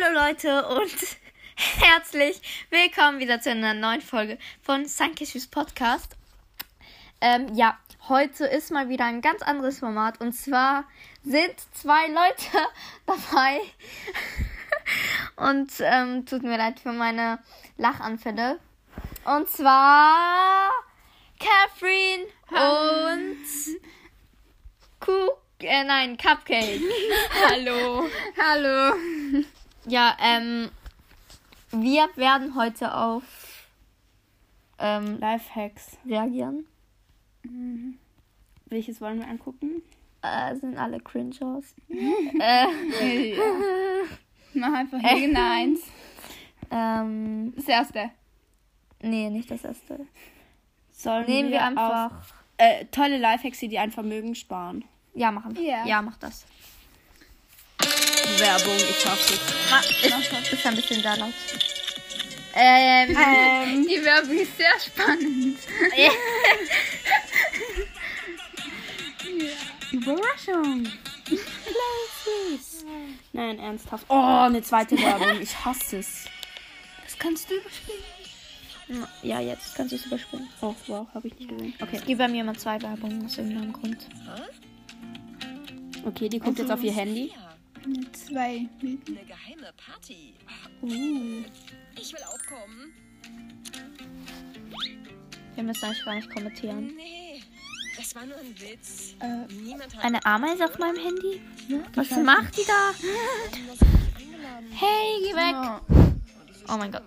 Hallo Leute und herzlich willkommen wieder zu einer neuen Folge von Sankishus Podcast. Ähm, ja, heute ist mal wieder ein ganz anderes Format und zwar sind zwei Leute dabei und ähm, tut mir leid für meine Lachanfälle. Und zwar Catherine und Cook, äh, nein, Cupcake. Hallo. Hallo. Ja, ähm, wir werden heute auf ähm, Lifehacks. reagieren. Welches wollen wir angucken? Äh, sind alle cringe aus. äh, Ja. Mach einfach irgendeins. ähm, Das erste. nee, nicht das erste. Sollen Nehmen wir auf, einfach. äh, tolle Lifehacks, die dir ein Vermögen sparen. Ja, machen wir. Ja. Ja, mach das. Werbung, ich hoffe. Ma ist, ein bisschen sehr laut. Ähm, Ähm, Die Werbung ist sehr spannend. Überraschung. Nein, ernsthaft. Oh, eine zweite Werbung. Ich hasse es. Das kannst du überspringen. ja, jetzt kannst du es überspringen. Oh, wow, habe ich nicht gesehen. Okay, Es gibt bei mir immer zwei Werbungen aus irgendeinem Grund. okay, die guckt jetzt auf ihr Handy. Zwei. Eine geheime Party. Uh. Ich will auch kommen. Wir müssen eigentlich gar nicht kommentieren. Nee, das war nur ein Witz. Äh, Niemand hat Eine Ameise auf meinem Handy? Was macht die da? Hey, geh weg! oh. Oh mein Gott.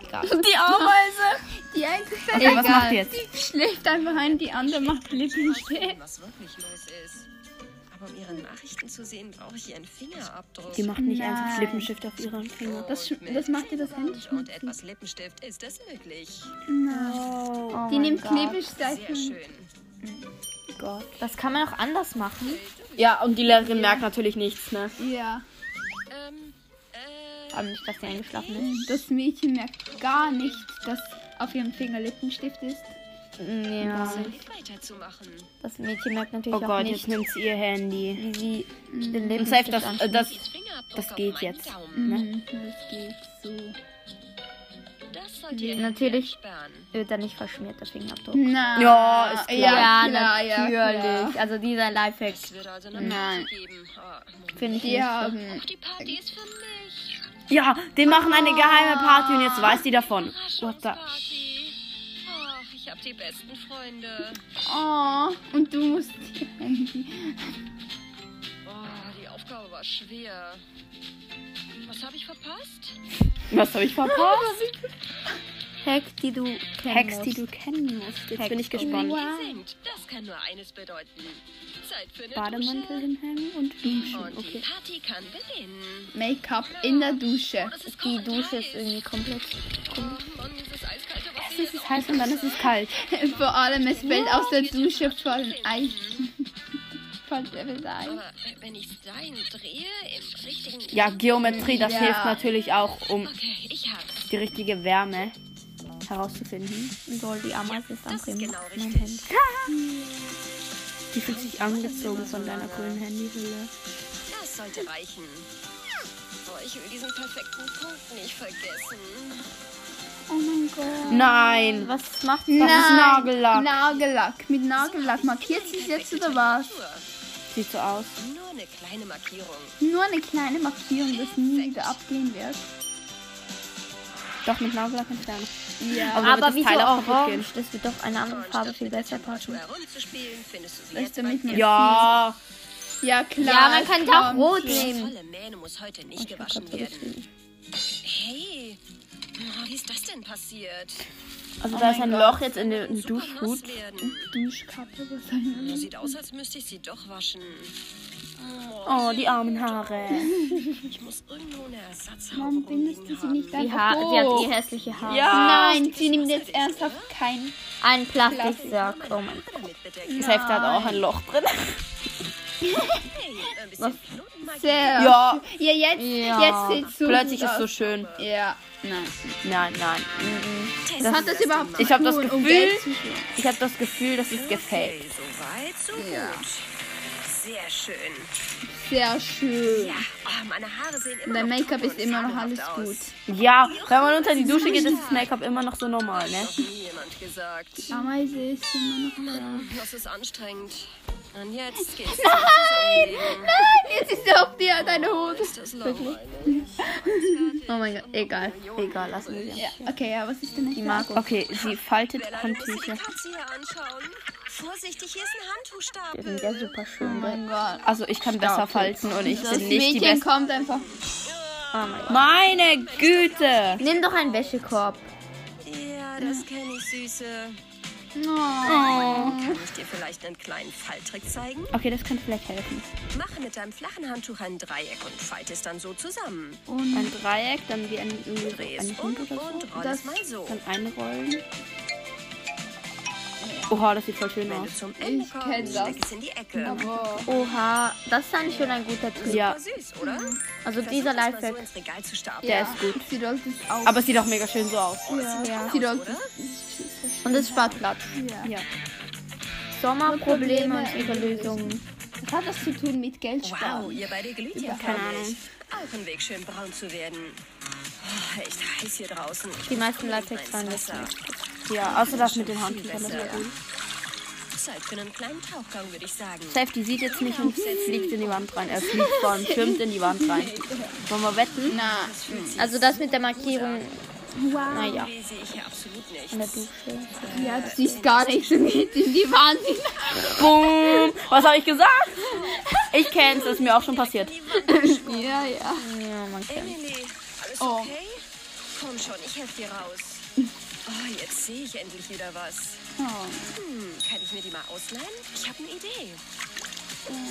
Egal. Die Ameise. Die eine Okay, was macht ihr jetzt? schläft einfach ein, die andere macht Lippenstift. Was wirklich los ist. Aber um ihre Nachrichten zu sehen, brauche ich ihren Fingerabdruck. Die macht nicht Nein. einfach Lippenstift auf ihren Finger. Das, das macht ihr das Handy und etwas Lippenstift ist das möglich. Nein. Oh, Oh Die nimmt Gott. Sehr Klebestreifen. schön. Gott. Das kann man auch anders machen. Ja, und die Lehrerin merkt natürlich nichts, ne? Ja. Ähm, äh, Aber nicht, dass sie eingeschlafen ist. Das Mädchen merkt gar nicht, dass auf ihrem Finger Lippenstift ist. Ja. Das Mädchen merkt natürlich Oh auch Gott, nicht, jetzt nimmt sie ihr Handy. wie sie den Und Lippenstift safe, das, äh, das, das auf geht jetzt. Ne? Mhm, das geht so. Das sollte ihr Natürlich wird er nicht verschmiert, der Fingerabdruck. Na, Ja, ist klar. Ja, klar, ja, natürlich. klar. also dieser Lifehack also Nein. Ah, finde ich Die nicht. haben. Auch die Party ist für mich. Ja, die machen eine geheime Party und jetzt weiß die davon. What the? Überraschungsparty. Ach, ich hab die besten Freunde. Oh, und du musst. Handy. Oh, die Aufgabe war schwer. Was habe ich verpasst? Was habe ich verpasst? Hack, die du kennen Hacks, die musst. du kennen musst. Jetzt Hacks. bin ich gespannt. Singt. Das kann nur eines bedeuten. Zeit für eine Bademantel hinhängen und Dusche. duschen. Und die Okay. Party kann beginnen. Make-up in der Dusche. Ist Die Dusche ist irgendwie komplett Oh Mann, eiskalte Wasser Es ist heiß und dann ist es kalt. Vor allem, es fällt aus der Dusche voll Eis. voll Level Eis. Aber wenn ich Stein drehe, im richtigen... Ja, Geometrie, das Ja. hilft natürlich auch, um Okay, die richtige Wärme herauszufinden. Lol, die Ameise ist am ist Bremen. genau. Handy. Die fühlt sich angezogen von deiner grünen Handyhülle. Das sollte reichen. Oh, ich will diesen perfekten Punkt nicht vergessen. Oh mein Gott. Nein! Was macht Das Nagellack. Nagellack. Mit Nagellack. Markiert sie es jetzt oder was? Sieht so aus. nur eine kleine Markierung. Nur eine kleine Markierung, das nie wieder abgehen wird. Doch mit Nagellack entfernen. Ja. Aber- Aber das wieso Teil auch kaputt orange? Das wird doch eine andere Farbe viel besser passen. Das damit man- Ja, Ja, klar. Ja, man könnte auch rot nehmen. nicht geschrieben. Hey, oh, wie ist das denn passiert? also Oh da ist ein Gott. Loch jetzt in der Duschhut. Duschkappe, was Sieht aus, als müsste ich sie doch waschen. Oh, die armen Haare. Ich muss irgendwo eine Ersatzhaube Warum bindest du sie nicht haben. Die, einfach ha die hat hoch? eh hässliche Haare. Ja. Nein, sie nimmt jetzt ernsthaft kein. Ein Plastiksack. Oh mein Gott. Das Heft hat auch ein Loch drin. Hey, ein bisschen Knotenmagie. Sehr. Ja. Ja, jetzt, Ja. jetzt sieht's so Plötzlich gut ist so aus. schön. Ja, nein. Nein, nein. Testen Hat das überhaupt. Ich habe das Gefühl, ich habe das Gefühl, das ist Okay, gefaked. so weit, so Ja. gut. Sehr schön. Sehr schön. Ja, oh, meine Haare sehen immer Dein Make-up ist immer noch alles aus. gut. Ja, wenn man unter die Dusche geht, ist das Make-up immer noch so normal, ne? Ameise ist immer noch da. Das ist anstrengend. Und jetzt geht's zum Zusammenleben. Jetzt ist er auf dir, deine Hose. Ist das langweilig? Oh mein Gott, egal. Egal, lassen wir sie. Ja, okay, ja, was ist denn Die uns. Okay, sie faltet Handtücher. Vorsichtig, hier ist ein Die sind ja super Oh schön. Gott. Also ich kann besser falten und ich Das bin nicht die Mädchen Beste. kommt einfach. Oh mein Gott. Meine Güte! Nimm doch einen Wäschekorb. Ja, das kenne ich, Süße. Oh. Kann ich dir vielleicht einen kleinen Falltrick zeigen? Okay, das könnte vielleicht helfen. Mache mit deinem flachen Handtuch ein Dreieck und falte es dann so zusammen. Ein Dreieck, dann wie ein, irgendwie Dreh ein Hund oder so. und roll Das- es mal so. Dann einrollen. Oha, das sieht voll schön Wenn aus. du zum Ende Ich kenn kommst, das. steck es in die Ecke. Aber Oha, das ist dann schon ein guter Trick. Ja, Super süß, oder? Also Versuch dieser Lifehack. so der ist gut. sie rollt es auf. Aber es sieht auch mega schön so aus. Ja. sie rollt oder? Und es spart Platz. Ja. Ja. Sommerprobleme und Probleme. ihre Lösungen. Was hat das zu tun mit Geld Wow, sparen? ihr beide glüht ja Keine förmlich. Auch ein Weg, schön braun zu werden. Oh, echt heiß hier draußen. Ich Die meisten mal waren das. Ja, außer das mit den Viel Handtüchern. Das. Zeit für einen kleinen Tauchgang, würde ich sagen. Safe, die sieht jetzt nicht und fliegt in die Wand rein. Er fliegt vor und schwimmt in die Wand rein. Wollen wir wetten? Na, Also das mit der Markierung Naja, Nee, sehe ich hier absolut nicht. in der Dusche. ja, du siehst gar nichts geht in die Wand. Boom! Was habe ich gesagt? Ich kenn's, ist mir auch schon passiert. ja, ja. Ja, man kennt. Emily, alles Oh. okay? Komm schon, ich helfe dir raus. Oh, jetzt sehe ich endlich wieder was. Oh. Hm, kann ich mir die mal ausleihen? Ich habe eine Idee.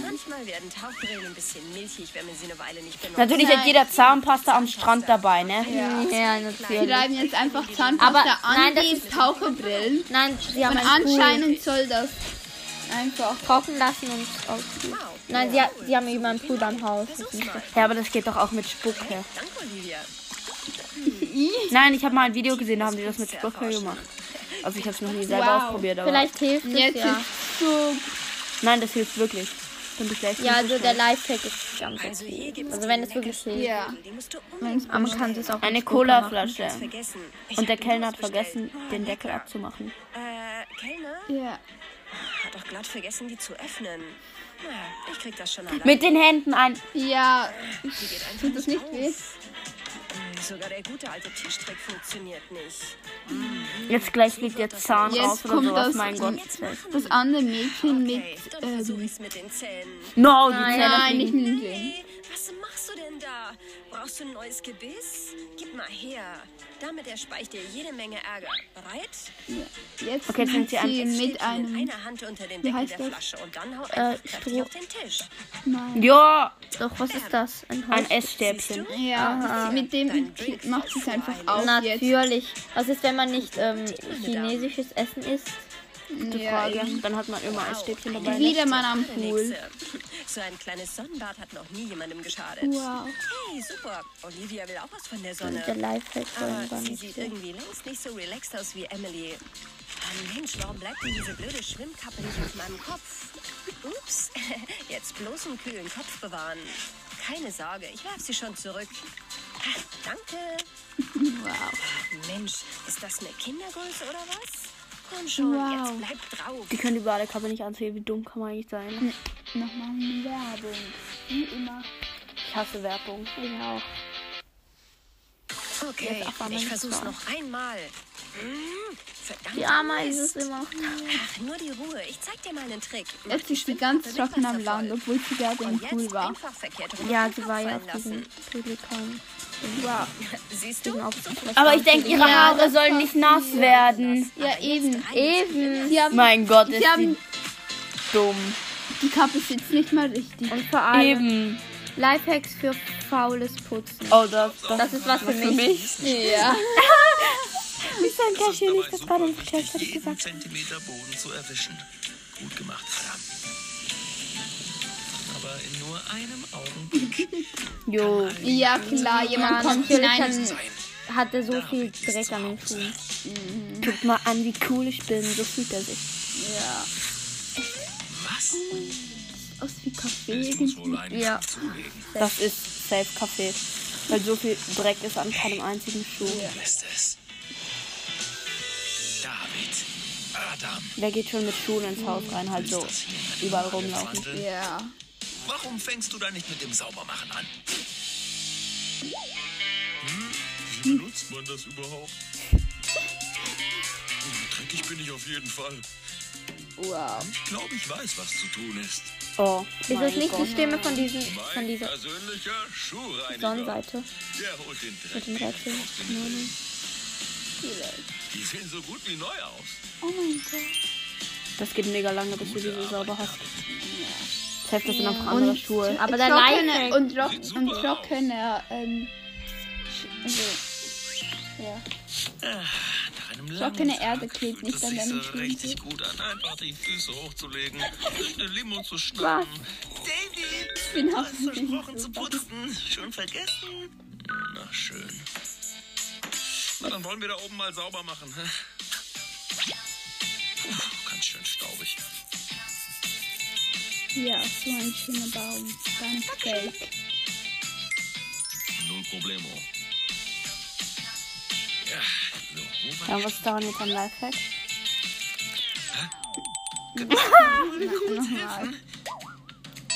Manchmal werden Tauchbrillen ein bisschen milchig, wenn man sie eine Weile nicht benutzt. Natürlich hat jeder Zahnpasta am Strand dabei, ne? Ja, Wir natürlich. reiben jetzt einfach Zahnpasta Aber an nein, das die Taucherbrillen. Nein, sie haben Und einen Pool anscheinend soll das einfach. trocken lassen und aus. Wow. Nein, sie, sie haben über einen Pool beim Haus. Ja, aber das geht doch auch mit Spucke. Danke, Olivia. Nein, ich habe mal ein Video gesehen, da haben die das mit Spucke gemacht. Also ich habe es noch nie selber Wow. ausprobiert, aber Vielleicht hilft es Jetzt ja. ist so. Nein, das hilft wirklich. Bin ich gleich Ja, also der. Lifehack ist ganz Also hier gibt's Also wenn es wirklich hilft. Ja. Man kann es auch eine. Colaflasche. Und der Kellner hat vergessen, den Deckel abzumachen. Äh, Kellner? Ja. Hat doch glatt vergessen, die zu öffnen. Naja, ich krieg das schon allein. Mit den Händen ein. Ja. Die geht einfach Tut das nicht weh? Sogar der gute alte Tischtrick funktioniert nicht. Jetzt gleich fliegt der Zahn Jetzt raus oder kommt sowas. das- Mein Gott. Das andere Mädchen mit. Ähm, mit den Zähnen. No, die Nein, Zähne nein, nicht fliegen. mit dem Sehen. Was machst du denn da? Brauchst du ein neues Gebiss? Gib mal her. Damit erspare ich dir jede Menge Ärger. Bereit? Jetzt Okay, jetzt nimmt fängt sie an. sie Jetzt mit einem. mit einer Hand unter den Wie Deckel heißt der das? Flasche und dann hau Äh, einfach kräftig Stroh. auf den Tisch. Nein. Ja, Doch, was ist das? Ein ein? Essstäbchen. Ja, mit dem macht sie es einfach auf jetzt. Natürlich. Was ist, wenn man nicht ähm, chinesisches Essen isst? Gute Ja, Frage. eben. Dann hat man immer Essstäbchen dabei. Wieder mal am Pool. So ein kleines Sonnenbad hat noch nie jemandem geschadet. Wow. Hey, super. Olivia will auch was von der Sonne. Der Lifehack Aber sie nicht sieht so. irgendwie längst nicht so relaxed aus wie Emily. Oh Mensch, warum bleibt denn diese blöde Schwimmkappe nicht auf meinem Kopf? Ups, jetzt bloß einen kühlen Kopf bewahren. Keine Sorge, ich werf sie schon zurück. Ah, danke. Wow. Mensch, ist das eine Kindergröße oder was? Komm schon, Wow. jetzt bleib drauf. Die können die Badekappe nicht anziehen. Wie dumm kann man eigentlich sein? Nochmal eine Werbung. Wie immer. Ich hasse Werbung. Ich auch. Okay, ich versuch's noch einmal. Hm. Die Ameise ist immer. Ach, nur die Ruhe. Ich zeig dir mal einen Trick. Jetzt die ist sie ganz trocken am Land, obwohl sie gerade im Pool war. Ja, sie war ja auf diesem. Pelikan. Wow. Siehst du? Aber ich denke, ihre Ja, Haare das sollen nicht nass werden. Ja, eben. Eben. Sie haben, Mein Gott, ist sie haben die dumm. die Kappe sitzt nicht mal richtig. Und vor allem Eben. Lifehacks für faules Putzen. Oh, das, das, Das ist was für mich. Ja. ist ein Cashew nicht, das gerade nicht gecheckt, hab ich jeden gesagt. Zentimeter Boden zu erwischen. Gut gemacht, verdammt. Aber in nur einem Augenblick Jo. Ja, klar, jemand Ja, kommt hinein. sein. Hat er so viel Dreck an den Schuhen. Guck mal an, wie cool ich bin. So fühlt er sich. Ja. Was? aus wie Kaffee. Ja. Das ist Safe Kaffee. Weil so viel Dreck ist an keinem einzigen Schuh. Lässt Wer geht schon mit Schuhen ins Haus rein? Halt so überall rumlaufen. Ja. Warum fängst du da nicht mit dem Saubermachen an? Wie benutzt man das überhaupt? Dreckig bin ich auf jeden Fall. Wow. Ich glaube, ich weiß, was zu tun ist. Oh, Ist das nicht Gott. die Stimme von, diesen, von dieser. Sonnenseite? Der holt den Dreck Mit dem Rätsel. Den Die sehen so gut wie neu aus. Oh mein Gott. Das geht mega lange, bis du diese sauber hast. Safe, das sind einfach andere Schuhe. Aber der Lifehack, und, super und ähm, also, ja. Nach einem langen Trockene Tag Erde klebt nicht an so Schuhen. richtig gut an, einfach die Füße hochzulegen, eine Limo zu schnappen. David, Ich bin du auch hast versprochen zu putzen. Schon vergessen? Na schön. Na, dann wollen wir da oben mal sauber machen. hä? Puh, ganz schön staubig. Ja, so ein schöner Baum. Ganz fake. Null Problemo. Ja, so, wo war Ja, was ist daran jetzt ein Lifehack? Nochmal.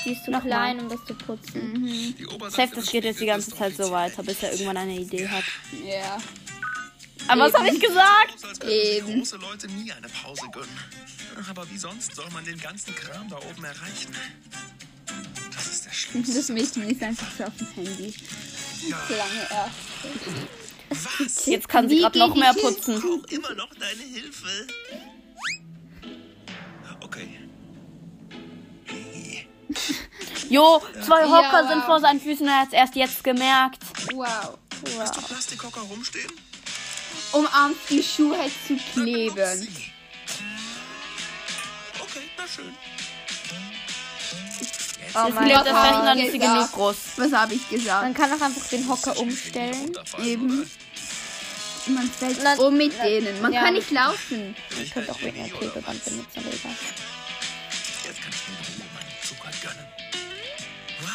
die ist zu klein, um das zu putzen. die Oberseite Safe, das geht jetzt die ganze Zeit so weiter, bis er irgendwann eine Idee hat. Ja. Aber was habe ich gesagt? Eben. große Leute nie eine Pause gönnen. Aber wie sonst soll man den ganzen Kram da oben erreichen? Das ist der Schluss. Das Mädchen ist einfach so auf dem Handy. Solange er. Was? Jetzt kann sie gerade noch mehr putzen. Brauch immer noch deine Hilfe. Okay. Jo, zwei Hocker Ja, sind wow. vor seinen Füßen, er hat es erst jetzt gemerkt. Wow. Hast du Plastikhocker rumstehen? Um am die Schuhe zu kleben. Okay, na schön. Oh Jetzt mein klebt Gott. fest und dann ist sie genug groß. Was habe ich gesagt? Man kann auch einfach den Hocker umstellen. Eben. Man fällt Dann- um mit denen. Man Ja. kann nicht laufen. Ich könnte auch wegen der Klebeband benutzen, aber egal.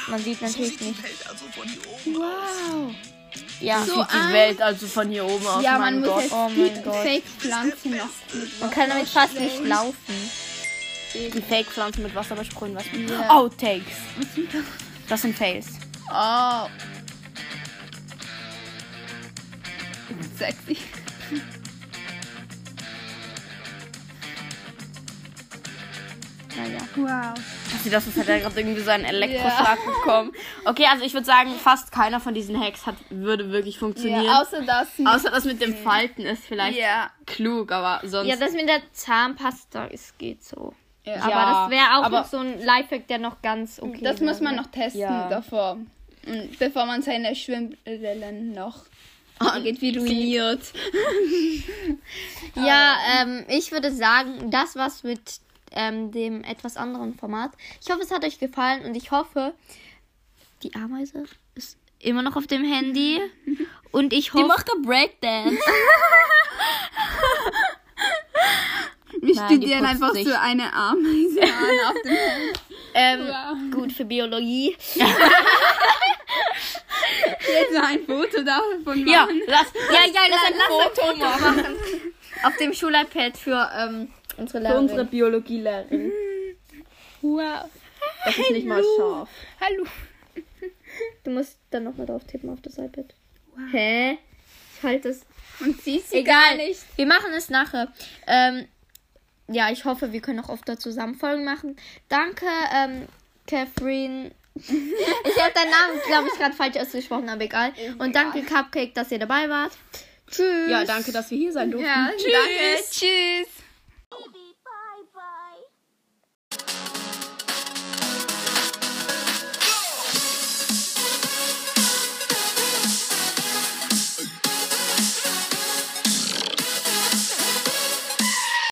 Man sieht so natürlich nicht. Also von hier oben Wow. Ja, So Sieht die Welt also von hier oben aus. Ja, mein man muss Gott. jetzt Oh die mein Gott. Fake-Pflanze noch mit man kann damit fast nicht laufen. Die Fake-Pflanzen mit Wasser besprühen, was? Ja. Outtakes. Das sind Fails. Oh. Sexy. Naja. Wow. Also das ist halt ja gerade irgendwie so ein Elektroschlag bekommen. Okay, also ich würde sagen, fast keiner von diesen Hacks hat, würde wirklich funktionieren. Ja, außer das. Außer das mit dem Falten ist vielleicht Ja. klug, aber sonst. Ja, das mit der Zahnpasta, es geht so. Ja. Aber Ja, das wäre auch noch so ein Lifehack, der noch ganz okay Das muss man noch testen Ja. davor. Bevor man seine Schwimmbrillen noch irgendwie ruiniert. Ja, ähm, ich würde sagen, das war's mit ähm, dem etwas anderen Format. Ich hoffe, es hat euch gefallen und ich hoffe, die Ameise ist immer noch auf dem Handy. Und ich hoffe. der Breakdance. Wir Nein, die studieren einfach nicht. so eine Ameise an auf dem ähm, Wow. gut für Biologie. Jetzt ein Foto davon Ja, machen. lass, Ja, ja, lass, ein lass ein Foto machen. Auf dem SchuliPad für ähm, unsere für Lehrerin. unsere Biologielehrerin. Wow. Das ist nicht mal scharf. Hallo. Du musst dann nochmal drauf tippen auf das iPad. Hä? Ich halte es. Und siehst sie Egal. gar nicht. Wir machen es nachher. Ähm, ja, ich hoffe, wir können auch öfter zusammen Folgen machen. Danke, ähm, Catherine. ich habe deinen Namen, glaube ich, gerade falsch ausgesprochen, aber egal. Und danke, Cupcake, dass ihr dabei wart. Tschüss. Ja, danke, dass wir hier sein durften. Ja, danke. Tschüss.